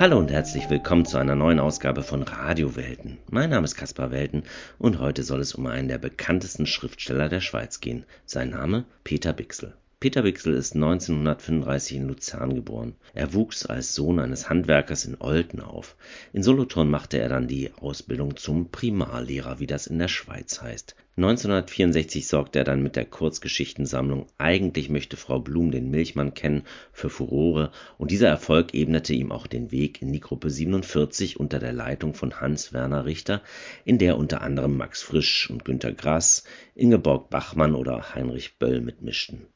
Hallo und herzlich willkommen zu einer neuen Ausgabe von Radiowelten. Mein Name ist Kaspar Welten und heute soll es um einen der bekanntesten Schriftsteller der Schweiz gehen. Sein Name Peter Bixel. Peter Bixel ist 1935 in Luzern geboren. Er wuchs als Sohn eines Handwerkers in Olten auf. In Solothurn machte er dann die Ausbildung zum Primarlehrer, wie das in der Schweiz heißt. 1964 sorgte er dann mit der Kurzgeschichtensammlung Eigentlich möchte Frau Blum den Milchmann kennen für Furore und dieser Erfolg ebnete ihm auch den Weg in die Gruppe 47 unter der Leitung von Hans Werner Richter, in der unter anderem Max Frisch und Günter Grass, Ingeborg Bachmann oder Heinrich Böll mitmischten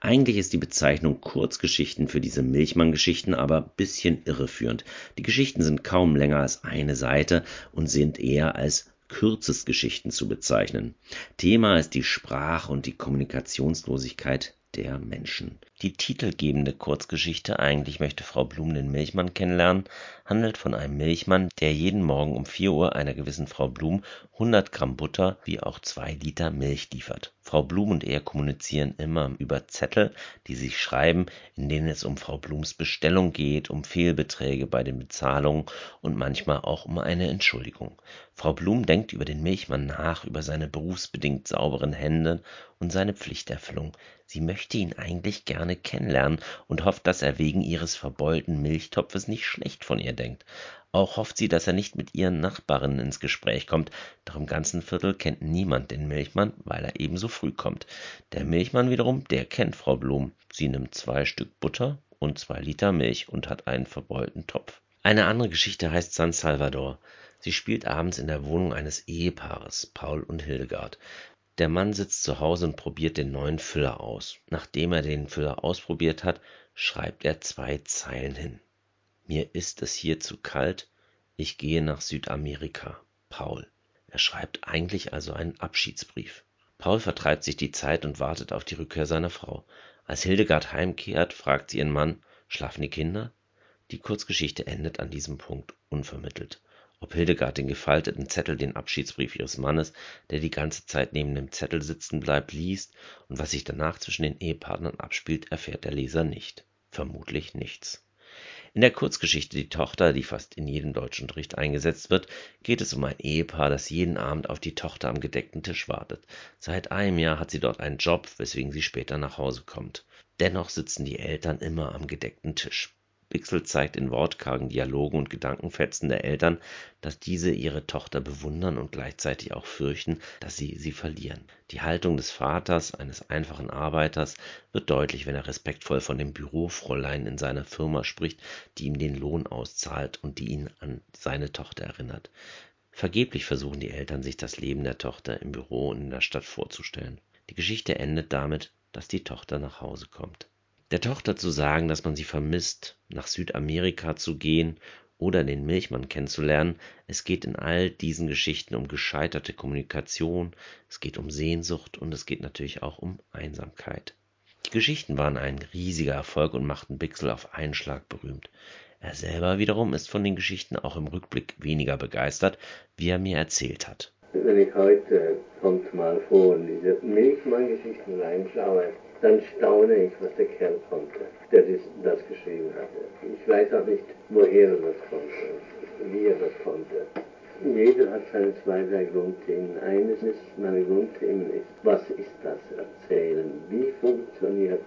eigentlich ist die Bezeichnung Kurzgeschichten für diese Milchmann-Geschichten aber bisschen irreführend. Die Geschichten sind kaum länger als eine Seite und sind eher als Kürzesgeschichten zu bezeichnen. Thema ist die Sprach- und die Kommunikationslosigkeit der Menschen. Die titelgebende Kurzgeschichte Eigentlich möchte Frau Blum den Milchmann kennenlernen handelt von einem Milchmann, der jeden Morgen um 4 Uhr einer gewissen Frau Blum 100 Gramm Butter wie auch 2 Liter Milch liefert. Frau Blum und er kommunizieren immer über Zettel, die sie schreiben, in denen es um Frau Blums Bestellung geht, um Fehlbeträge bei den Bezahlungen und manchmal auch um eine Entschuldigung. Frau Blum denkt über den Milchmann nach, über seine berufsbedingt sauberen Hände und seine Pflichterfüllung. Sie möchte ihn eigentlich gerne kennenlernen und hofft, dass er wegen ihres verbeulten Milchtopfes nicht schlecht von ihr denkt. Auch hofft sie, dass er nicht mit ihren Nachbarinnen ins Gespräch kommt, doch im ganzen Viertel kennt niemand den Milchmann, weil er ebenso früh kommt. Der Milchmann wiederum, der kennt Frau Blum. Sie nimmt zwei Stück Butter und zwei Liter Milch und hat einen verbeulten Topf. Eine andere Geschichte heißt San Salvador. Sie spielt abends in der Wohnung eines Ehepaares, Paul und Hildegard. Der Mann sitzt zu Hause und probiert den neuen Füller aus. Nachdem er den Füller ausprobiert hat, schreibt er zwei Zeilen hin. Mir ist es hier zu kalt, ich gehe nach Südamerika. Paul. Er schreibt eigentlich also einen Abschiedsbrief. Paul vertreibt sich die Zeit und wartet auf die Rückkehr seiner Frau. Als Hildegard heimkehrt, fragt sie ihren Mann, schlafen die Kinder? Die Kurzgeschichte endet an diesem Punkt unvermittelt. Ob Hildegard den gefalteten Zettel, den Abschiedsbrief ihres Mannes, der die ganze Zeit neben dem Zettel sitzen bleibt, liest und was sich danach zwischen den Ehepartnern abspielt, erfährt der Leser nicht. Vermutlich nichts. In der Kurzgeschichte Die Tochter, die fast in jedem Deutschunterricht eingesetzt wird, geht es um ein Ehepaar, das jeden Abend auf die Tochter am gedeckten Tisch wartet. Seit einem Jahr hat sie dort einen Job, weswegen sie später nach Hause kommt. Dennoch sitzen die Eltern immer am gedeckten Tisch. Bixel zeigt in wortkargen Dialogen und Gedankenfetzen der Eltern, dass diese ihre Tochter bewundern und gleichzeitig auch fürchten, dass sie sie verlieren. Die Haltung des Vaters, eines einfachen Arbeiters, wird deutlich, wenn er respektvoll von dem Bürofräulein in seiner Firma spricht, die ihm den Lohn auszahlt und die ihn an seine Tochter erinnert. Vergeblich versuchen die Eltern, sich das Leben der Tochter im Büro und in der Stadt vorzustellen. Die Geschichte endet damit, dass die Tochter nach Hause kommt der Tochter zu sagen, dass man sie vermisst, nach Südamerika zu gehen oder den Milchmann kennenzulernen. Es geht in all diesen Geschichten um gescheiterte Kommunikation, es geht um Sehnsucht und es geht natürlich auch um Einsamkeit. Die Geschichten waren ein riesiger Erfolg und machten Bixel auf einen Schlag berühmt. Er selber wiederum ist von den Geschichten auch im Rückblick weniger begeistert, wie er mir erzählt hat. Wenn ich heute kommt mal vor in diese Milchmann-Geschichten reinschaue, dann staune ich, was der Kerl konnte, der das geschrieben hatte. Ich weiß auch nicht, woher er das konnte, wie er das konnte. Jeder hat seine zwei, drei Grundthemen. Eines ist, meine Grundthemen ist, was ist das Erzählen? Wie funktioniert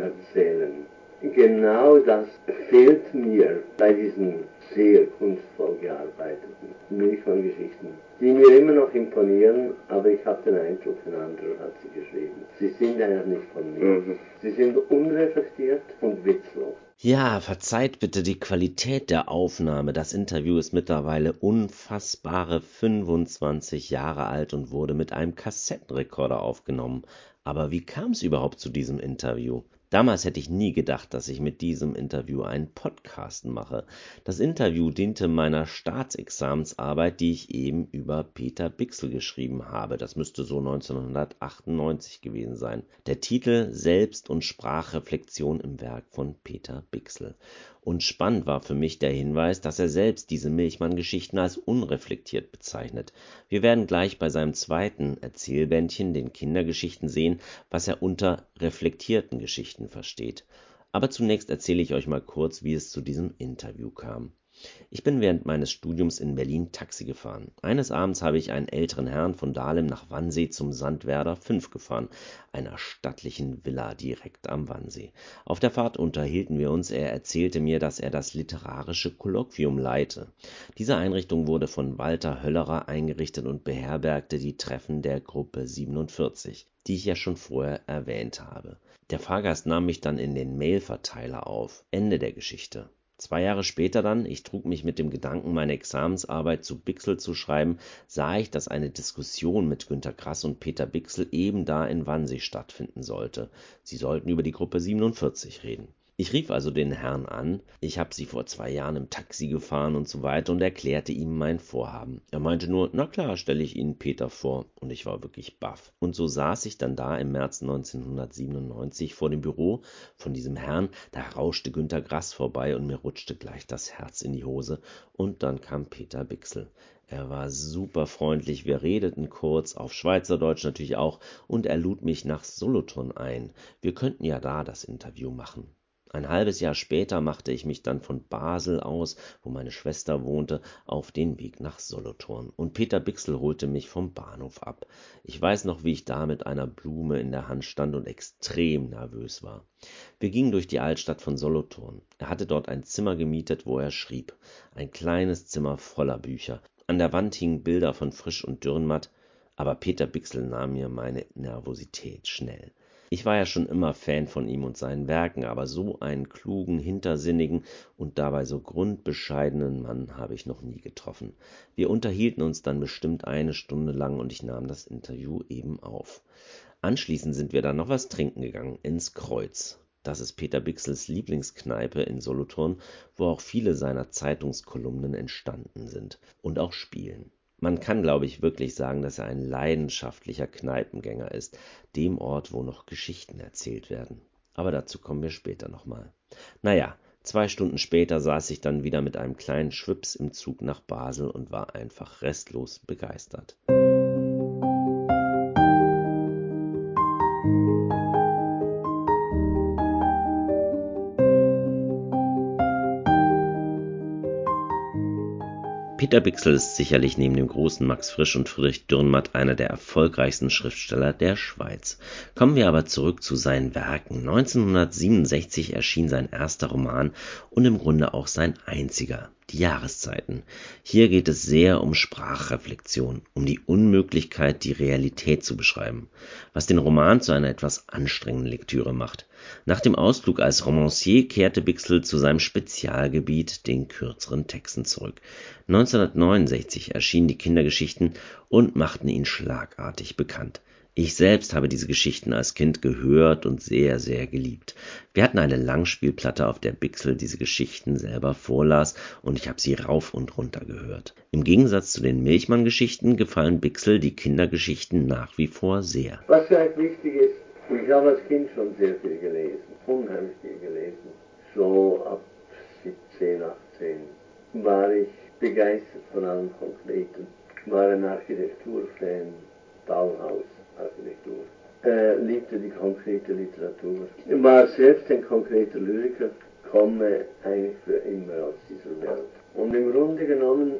Erzählen? Genau das fehlt mir bei diesen sehr kunstvoll gearbeiteten Milchmann-Geschichten, die mir immer noch imponieren, aber ich habe den Eindruck, ein anderer hat sie geschrieben. Sie sind eigentlich nicht von mir. Mhm. Sie sind unreflektiert und witzlos. Ja, verzeiht bitte die Qualität der Aufnahme. Das Interview ist mittlerweile unfassbare 25 Jahre alt und wurde mit einem Kassettenrekorder aufgenommen. Aber wie kam es überhaupt zu diesem Interview? Damals hätte ich nie gedacht, dass ich mit diesem Interview einen Podcast mache. Das Interview diente meiner Staatsexamensarbeit, die ich eben über Peter Bixel geschrieben habe. Das müsste so 1998 gewesen sein. Der Titel Selbst- und Sprachreflexion im Werk von Peter Bixel. Und spannend war für mich der Hinweis, dass er selbst diese Milchmann-Geschichten als unreflektiert bezeichnet. Wir werden gleich bei seinem zweiten Erzählbändchen, den Kindergeschichten, sehen, was er unter reflektierten Geschichten versteht. Aber zunächst erzähle ich euch mal kurz, wie es zu diesem Interview kam. Ich bin während meines Studiums in Berlin Taxi gefahren. Eines Abends habe ich einen älteren Herrn von Dahlem nach Wannsee zum Sandwerder 5 gefahren, einer stattlichen Villa direkt am Wannsee. Auf der Fahrt unterhielten wir uns, er erzählte mir, dass er das literarische Kolloquium leite. Diese Einrichtung wurde von Walter Höllerer eingerichtet und beherbergte die Treffen der Gruppe 47, die ich ja schon vorher erwähnt habe. Der Fahrgast nahm mich dann in den Mailverteiler auf. Ende der Geschichte. Zwei Jahre später dann, ich trug mich mit dem Gedanken, meine Examensarbeit zu Bixel zu schreiben, sah ich, dass eine Diskussion mit Günter Grass und Peter Bixel eben da in Wannsee stattfinden sollte. Sie sollten über die Gruppe 47 reden. Ich rief also den Herrn an, ich habe Sie vor zwei Jahren im Taxi gefahren und so weiter und erklärte ihm mein Vorhaben. Er meinte nur, na klar, stelle ich Ihnen Peter vor. Und ich war wirklich baff. Und so saß ich dann da im März 1997 vor dem Büro von diesem Herrn, da rauschte Günter Grass vorbei und mir rutschte gleich das Herz in die Hose. Und dann kam Peter Bixel. Er war super freundlich, wir redeten kurz, auf Schweizerdeutsch natürlich auch, und er lud mich nach Solothurn ein. Wir könnten ja da das Interview machen. Ein halbes Jahr später machte ich mich dann von Basel aus, wo meine Schwester wohnte, auf den Weg nach Solothurn, und Peter Bixel holte mich vom Bahnhof ab. Ich weiß noch, wie ich da mit einer Blume in der Hand stand und extrem nervös war. Wir gingen durch die Altstadt von Solothurn. Er hatte dort ein Zimmer gemietet, wo er schrieb. Ein kleines Zimmer voller Bücher. An der Wand hingen Bilder von Frisch und Dürrenmatt, aber Peter Bixel nahm mir meine Nervosität schnell. Ich war ja schon immer Fan von ihm und seinen Werken, aber so einen klugen, hintersinnigen und dabei so grundbescheidenen Mann habe ich noch nie getroffen. Wir unterhielten uns dann bestimmt eine Stunde lang und ich nahm das Interview eben auf. Anschließend sind wir dann noch was trinken gegangen, ins Kreuz. Das ist Peter Bixels Lieblingskneipe in Solothurn, wo auch viele seiner Zeitungskolumnen entstanden sind und auch spielen. Man kann, glaube ich, wirklich sagen, dass er ein leidenschaftlicher Kneipengänger ist, dem Ort, wo noch Geschichten erzählt werden. Aber dazu kommen wir später nochmal. Naja, zwei Stunden später saß ich dann wieder mit einem kleinen Schwips im Zug nach Basel und war einfach restlos begeistert. Peter Bixel ist sicherlich neben dem großen Max Frisch und Friedrich Dürrenmatt einer der erfolgreichsten Schriftsteller der Schweiz. Kommen wir aber zurück zu seinen Werken. 1967 erschien sein erster Roman und im Grunde auch sein einziger die Jahreszeiten. Hier geht es sehr um Sprachreflexion, um die Unmöglichkeit, die Realität zu beschreiben, was den Roman zu einer etwas anstrengenden Lektüre macht. Nach dem Ausflug als Romancier kehrte Bixel zu seinem Spezialgebiet, den kürzeren Texten, zurück. 1969 erschienen die Kindergeschichten und machten ihn schlagartig bekannt. Ich selbst habe diese Geschichten als Kind gehört und sehr, sehr geliebt. Wir hatten eine Langspielplatte, auf der Bixel diese Geschichten selber vorlas und ich habe sie rauf und runter gehört. Im Gegensatz zu den Milchmann-Geschichten gefallen Bixel die Kindergeschichten nach wie vor sehr. Was vielleicht wichtig ist, ich habe als Kind schon sehr viel gelesen, unheimlich viel gelesen. So ab 17, 18 war ich begeistert von allem Konkreten. War ein Architekturfan, Bauhaus. Architektur. Er liebte die konkrete Literatur. Er war selbst ein konkreter Lyriker, komme eigentlich für immer aus dieser Welt. Und im Grunde genommen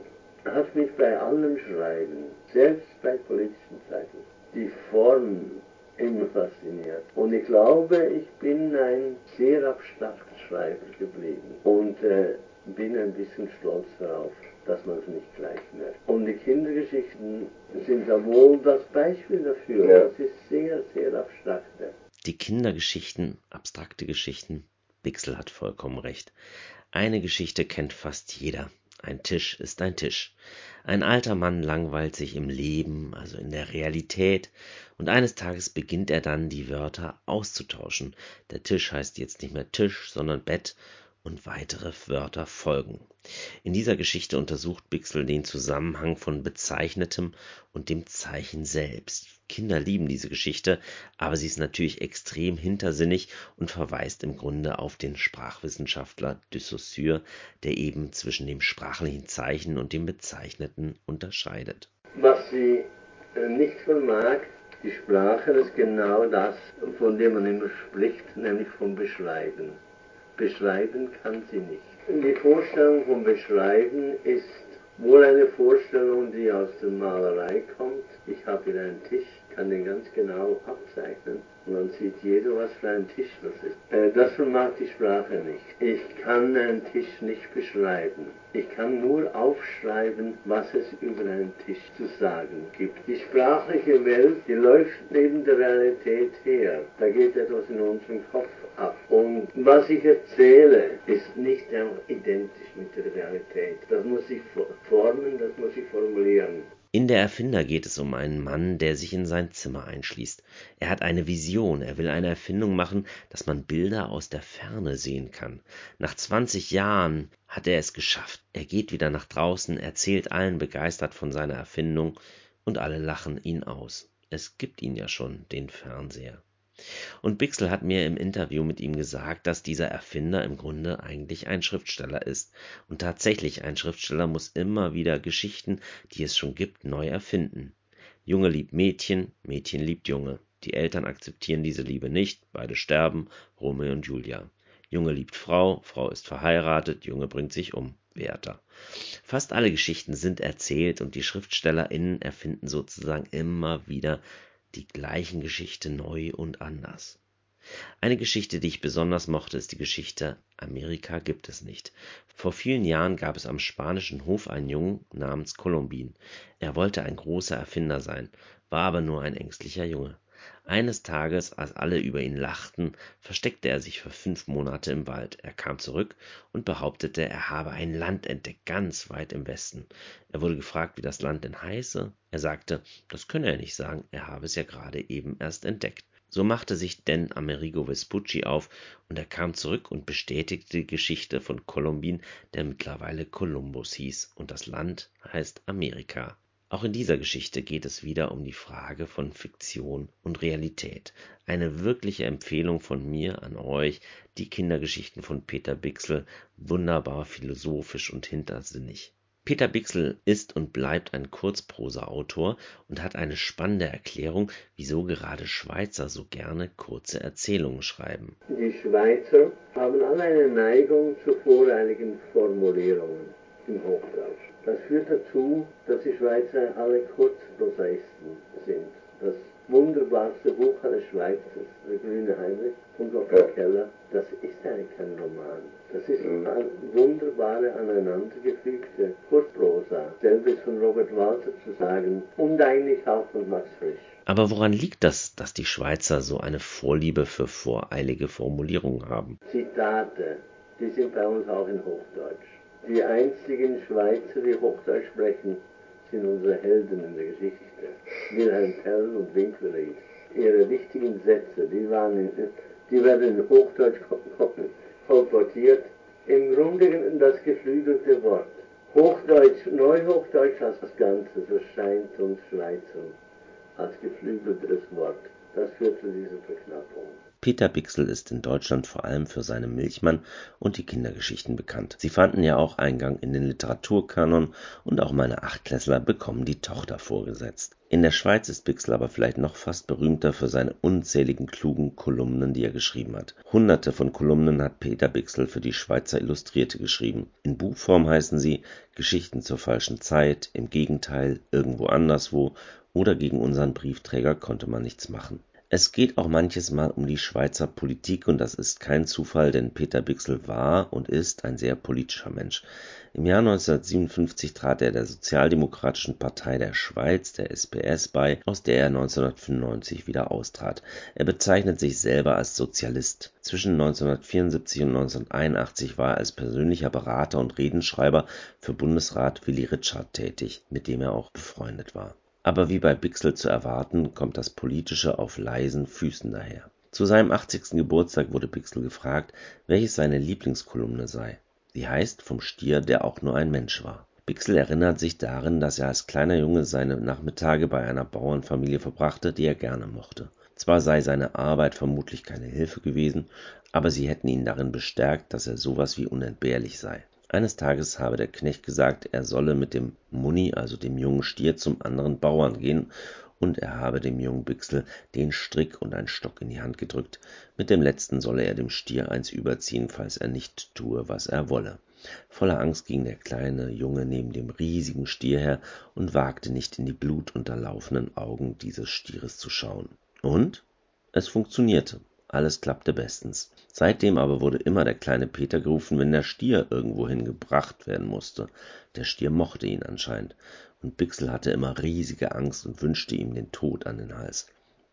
hat mich bei allem Schreiben, selbst bei politischen Zeiten, die Form immer fasziniert. Und ich glaube, ich bin ein sehr abstrakter Schreiber geblieben und äh, bin ein bisschen stolz darauf dass man es nicht gleich merkt. Und die Kindergeschichten sind ja wohl das Beispiel dafür. Ja. Das ist sehr, sehr abstrakt. Die Kindergeschichten, abstrakte Geschichten, Bixel hat vollkommen recht. Eine Geschichte kennt fast jeder. Ein Tisch ist ein Tisch. Ein alter Mann langweilt sich im Leben, also in der Realität, und eines Tages beginnt er dann, die Wörter auszutauschen. Der Tisch heißt jetzt nicht mehr Tisch, sondern Bett, und weitere Wörter folgen. In dieser Geschichte untersucht Bixel den Zusammenhang von Bezeichnetem und dem Zeichen selbst. Kinder lieben diese Geschichte, aber sie ist natürlich extrem hintersinnig und verweist im Grunde auf den Sprachwissenschaftler de Saussure, der eben zwischen dem sprachlichen Zeichen und dem Bezeichneten unterscheidet. Was sie äh, nicht vermag, die Sprache ist genau das, von dem man immer spricht, nämlich vom Beschreiben. beschreiben kann sie nicht. Die Vorstellung vom Beschreiben ist wohl eine Vorstellung, die aus der Malerei kommt. Ich habe hier einen Tisch, kann den ganz genau abzeichnen. Und dann sieht jeder, was für ein Tisch das ist. Äh, das vermag die Sprache nicht. Ich kann einen Tisch nicht beschreiben. Ich kann nur aufschreiben, was es über einen Tisch zu sagen gibt. Die sprachliche Welt, die läuft neben der Realität her. Da geht etwas in unserem Kopf ab. Und was ich erzähle, ist nicht identisch mit der Realität. Das muss ich formen, das muss ich formulieren. In Der Erfinder geht es um einen Mann, der sich in sein Zimmer einschließt. Er hat eine Vision, er will eine Erfindung machen, dass man Bilder aus der Ferne sehen kann. Nach 20 Jahren hat er es geschafft. Er geht wieder nach draußen, erzählt allen begeistert von seiner Erfindung und alle lachen ihn aus. Es gibt ihn ja schon, den Fernseher. Und Bixel hat mir im Interview mit ihm gesagt, dass dieser Erfinder im Grunde eigentlich ein Schriftsteller ist. Und tatsächlich, ein Schriftsteller muss immer wieder Geschichten, die es schon gibt, neu erfinden. Junge liebt Mädchen, Mädchen liebt Junge. Die Eltern akzeptieren diese Liebe nicht, beide sterben, Romeo und Julia. Junge liebt Frau, Frau ist verheiratet, Junge bringt sich um. Werther. Fast alle Geschichten sind erzählt und die SchriftstellerInnen erfinden sozusagen immer wieder die gleichen Geschichte neu und anders. Eine Geschichte, die ich besonders mochte, ist die Geschichte Amerika gibt es nicht. Vor vielen Jahren gab es am spanischen Hof einen Jungen namens Kolumbin. Er wollte ein großer Erfinder sein, war aber nur ein ängstlicher Junge. Eines Tages, als alle über ihn lachten, versteckte er sich für fünf Monate im Wald. Er kam zurück und behauptete, er habe ein Land entdeckt, ganz weit im Westen. Er wurde gefragt, wie das Land denn heiße. Er sagte, das könne er nicht sagen, er habe es ja gerade eben erst entdeckt. So machte sich denn Amerigo Vespucci auf und er kam zurück und bestätigte die Geschichte von Kolumbin, der mittlerweile Kolumbus hieß, und das Land heißt Amerika. Auch in dieser Geschichte geht es wieder um die Frage von Fiktion und Realität. Eine wirkliche Empfehlung von mir an euch, die Kindergeschichten von Peter Bixel, wunderbar philosophisch und hintersinnig. Peter Bixel ist und bleibt ein Kurzprosa-Autor und hat eine spannende Erklärung, wieso gerade Schweizer so gerne kurze Erzählungen schreiben. Die Schweizer haben alle eine Neigung zu voreiligen Formulierungen im Hochdeutsch. Das führt dazu, dass die Schweizer alle Kurzprosaisten sind. Das wunderbarste Buch eines Schweizers, Der grüne Heinrich von Gottfried Keller, das ist eigentlich kein Roman. Das ist eine wunderbare, aneinandergefügte Kurzprosa. Selbes von Robert Walter zu sagen und eigentlich auch von Max Frisch. Aber woran liegt das, dass die Schweizer so eine Vorliebe für voreilige Formulierungen haben? Zitate, die sind bei uns auch in Hochdeutsch. Die einzigen Schweizer, die Hochdeutsch sprechen, sind unsere Helden in der Geschichte. Wilhelm Tell und Winkelried. Ihre wichtigen Sätze, die, waren in, die werden in Hochdeutsch kolportiert. Im Grunde das geflügelte Wort. Hochdeutsch, Neuhochdeutsch als das Ganze, so scheint uns Schweizern als geflügeltes Wort. Das führt zu dieser Verknappung. Peter Bixel ist in Deutschland vor allem für seine Milchmann und die Kindergeschichten bekannt. Sie fanden ja auch Eingang in den Literaturkanon und auch meine Achtklässler bekommen die Tochter vorgesetzt. In der Schweiz ist Bixel aber vielleicht noch fast berühmter für seine unzähligen klugen Kolumnen, die er geschrieben hat. Hunderte von Kolumnen hat Peter Bixel für die Schweizer Illustrierte geschrieben. In Buchform heißen sie Geschichten zur falschen Zeit, im Gegenteil, irgendwo anderswo oder gegen unseren Briefträger konnte man nichts machen. Es geht auch manches Mal um die Schweizer Politik und das ist kein Zufall, denn Peter Bixel war und ist ein sehr politischer Mensch. Im Jahr 1957 trat er der Sozialdemokratischen Partei der Schweiz, der SPS, bei, aus der er 1995 wieder austrat. Er bezeichnet sich selber als Sozialist. Zwischen 1974 und 1981 war er als persönlicher Berater und Redenschreiber für Bundesrat Willy Ritschard tätig, mit dem er auch befreundet war aber wie bei Bixel zu erwarten, kommt das Politische auf leisen Füßen daher. Zu seinem 80. Geburtstag wurde Bixel gefragt, welches seine Lieblingskolumne sei. Sie heißt Vom Stier, der auch nur ein Mensch war. Bixel erinnert sich darin, dass er als kleiner Junge seine Nachmittage bei einer Bauernfamilie verbrachte, die er gerne mochte. Zwar sei seine Arbeit vermutlich keine Hilfe gewesen, aber sie hätten ihn darin bestärkt, dass er sowas wie unentbehrlich sei. Eines Tages habe der Knecht gesagt, er solle mit dem Munni, also dem jungen Stier, zum anderen Bauern gehen, und er habe dem jungen Büchsel den Strick und einen Stock in die Hand gedrückt, mit dem letzten solle er dem Stier eins überziehen, falls er nicht tue, was er wolle. Voller Angst ging der kleine Junge neben dem riesigen Stier her und wagte nicht in die blutunterlaufenen Augen dieses Stieres zu schauen. Und es funktionierte. Alles klappte bestens. Seitdem aber wurde immer der kleine Peter gerufen, wenn der Stier irgendwohin gebracht werden musste. Der Stier mochte ihn anscheinend, und Pixel hatte immer riesige Angst und wünschte ihm den Tod an den Hals.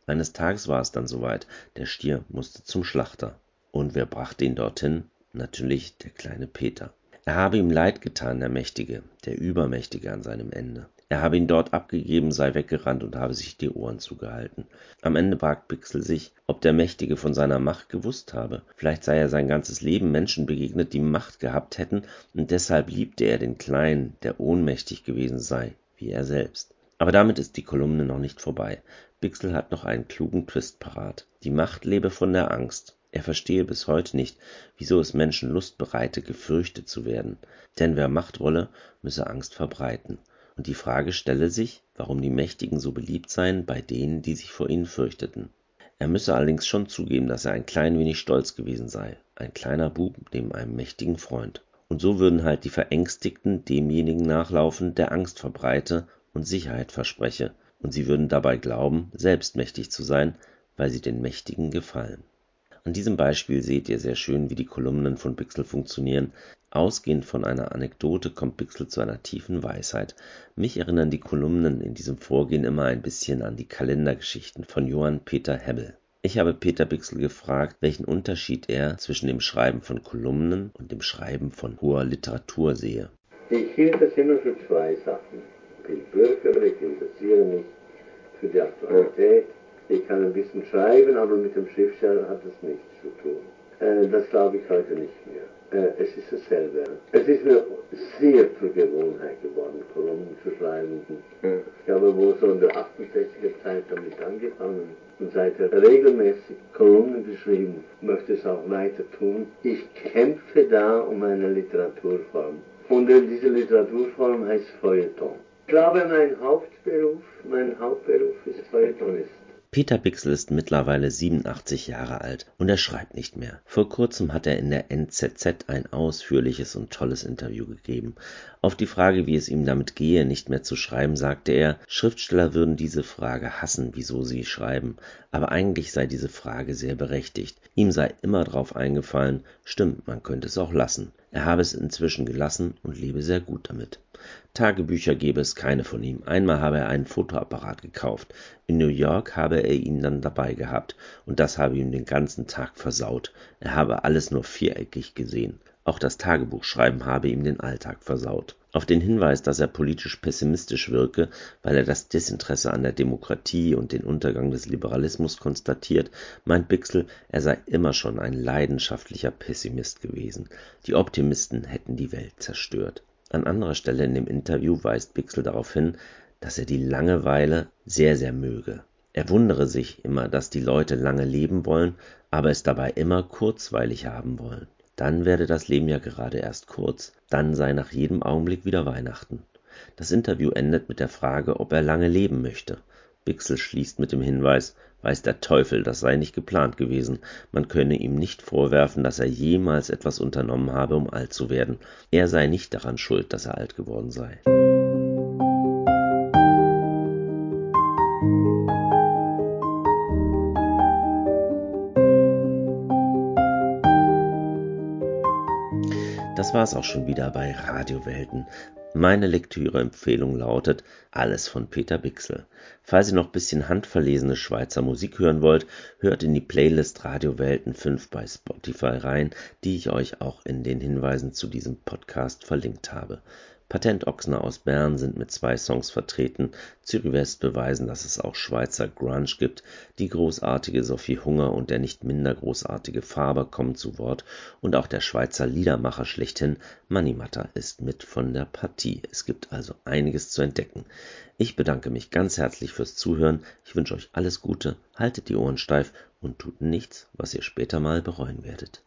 Eines Tages war es dann soweit, der Stier musste zum Schlachter. Und wer brachte ihn dorthin? Natürlich der kleine Peter. Er habe ihm leid getan, der Mächtige, der Übermächtige an seinem Ende. Er habe ihn dort abgegeben, sei weggerannt und habe sich die Ohren zugehalten. Am Ende fragt Pixel sich, ob der Mächtige von seiner Macht gewusst habe. Vielleicht sei er sein ganzes Leben Menschen begegnet, die Macht gehabt hätten, und deshalb liebte er den Kleinen, der ohnmächtig gewesen sei, wie er selbst. Aber damit ist die Kolumne noch nicht vorbei. Pixel hat noch einen klugen Twist parat. Die Macht lebe von der Angst. Er verstehe bis heute nicht, wieso es Menschen Lust bereite, gefürchtet zu werden. Denn wer Macht wolle, müsse Angst verbreiten und die Frage stelle sich, warum die Mächtigen so beliebt seien bei denen, die sich vor ihnen fürchteten. Er müsse allerdings schon zugeben, dass er ein klein wenig stolz gewesen sei, ein kleiner Bub neben einem mächtigen Freund. Und so würden halt die Verängstigten demjenigen nachlaufen, der Angst verbreite und Sicherheit verspreche, und sie würden dabei glauben, selbst mächtig zu sein, weil sie den Mächtigen gefallen. An diesem Beispiel seht ihr sehr schön, wie die Kolumnen von Pixel funktionieren. Ausgehend von einer Anekdote kommt Pixel zu einer tiefen Weisheit. Mich erinnern die Kolumnen in diesem Vorgehen immer ein bisschen an die Kalendergeschichten von Johann Peter Hebbel. Ich habe Peter Pixel gefragt, welchen Unterschied er zwischen dem Schreiben von Kolumnen und dem Schreiben von hoher Literatur sehe. Ich hielt das immer für zwei Sachen. Ich bin Bürger, ich interessiere mich für die Aktualität ich kann ein bisschen schreiben, aber mit dem Schriftsteller hat es nichts zu tun. Äh, das glaube ich heute nicht mehr. Äh, es ist dasselbe. Es ist mir sehr zur Gewohnheit geworden, Kolumnen zu schreiben. Ich habe wohl so in der 68er Zeit damit angefangen und seither regelmäßig Kolumnen geschrieben, möchte es auch weiter tun. Ich kämpfe da um eine Literaturform. Und diese Literaturform heißt Feuilleton. Ich glaube, mein Hauptberuf, mein Hauptberuf ist Feuilletonist. Peter Bixel ist mittlerweile 87 Jahre alt und er schreibt nicht mehr. Vor kurzem hat er in der NZZ ein ausführliches und tolles Interview gegeben. Auf die Frage, wie es ihm damit gehe, nicht mehr zu schreiben, sagte er, Schriftsteller würden diese Frage hassen, wieso sie schreiben, aber eigentlich sei diese Frage sehr berechtigt. Ihm sei immer drauf eingefallen, stimmt, man könnte es auch lassen. Er habe es inzwischen gelassen und lebe sehr gut damit. Tagebücher gebe es keine von ihm. Einmal habe er einen Fotoapparat gekauft. In New York habe er ihn dann dabei gehabt, und das habe ihm den ganzen Tag versaut. Er habe alles nur viereckig gesehen. Auch das Tagebuchschreiben habe ihm den Alltag versaut. Auf den Hinweis, dass er politisch pessimistisch wirke, weil er das Desinteresse an der Demokratie und den Untergang des Liberalismus konstatiert, meint Bixel, er sei immer schon ein leidenschaftlicher Pessimist gewesen. Die Optimisten hätten die Welt zerstört. An anderer Stelle in dem Interview weist Bixel darauf hin, dass er die Langeweile sehr, sehr möge. Er wundere sich immer, dass die Leute lange leben wollen, aber es dabei immer kurzweilig haben wollen. Dann werde das Leben ja gerade erst kurz, dann sei nach jedem Augenblick wieder Weihnachten. Das Interview endet mit der Frage, ob er lange leben möchte. Bixel schließt mit dem Hinweis, weiß der Teufel, das sei nicht geplant gewesen, man könne ihm nicht vorwerfen, dass er jemals etwas unternommen habe, um alt zu werden, er sei nicht daran schuld, dass er alt geworden sei. Das war es auch schon wieder bei Radiowelten. Meine Lektüreempfehlung lautet Alles von Peter Bixel. Falls ihr noch bisschen handverlesene Schweizer Musik hören wollt, hört in die Playlist Radiowelten 5 bei Spotify rein, die ich euch auch in den Hinweisen zu diesem Podcast verlinkt habe. Patentochsner aus Bern sind mit zwei Songs vertreten. Zürich West beweisen, dass es auch Schweizer Grunge gibt. Die großartige Sophie Hunger und der nicht minder großartige Faber kommen zu Wort. Und auch der Schweizer Liedermacher schlechthin, Manimatta, ist mit von der Partie. Es gibt also einiges zu entdecken. Ich bedanke mich ganz herzlich fürs Zuhören. Ich wünsche euch alles Gute, haltet die Ohren steif und tut nichts, was ihr später mal bereuen werdet.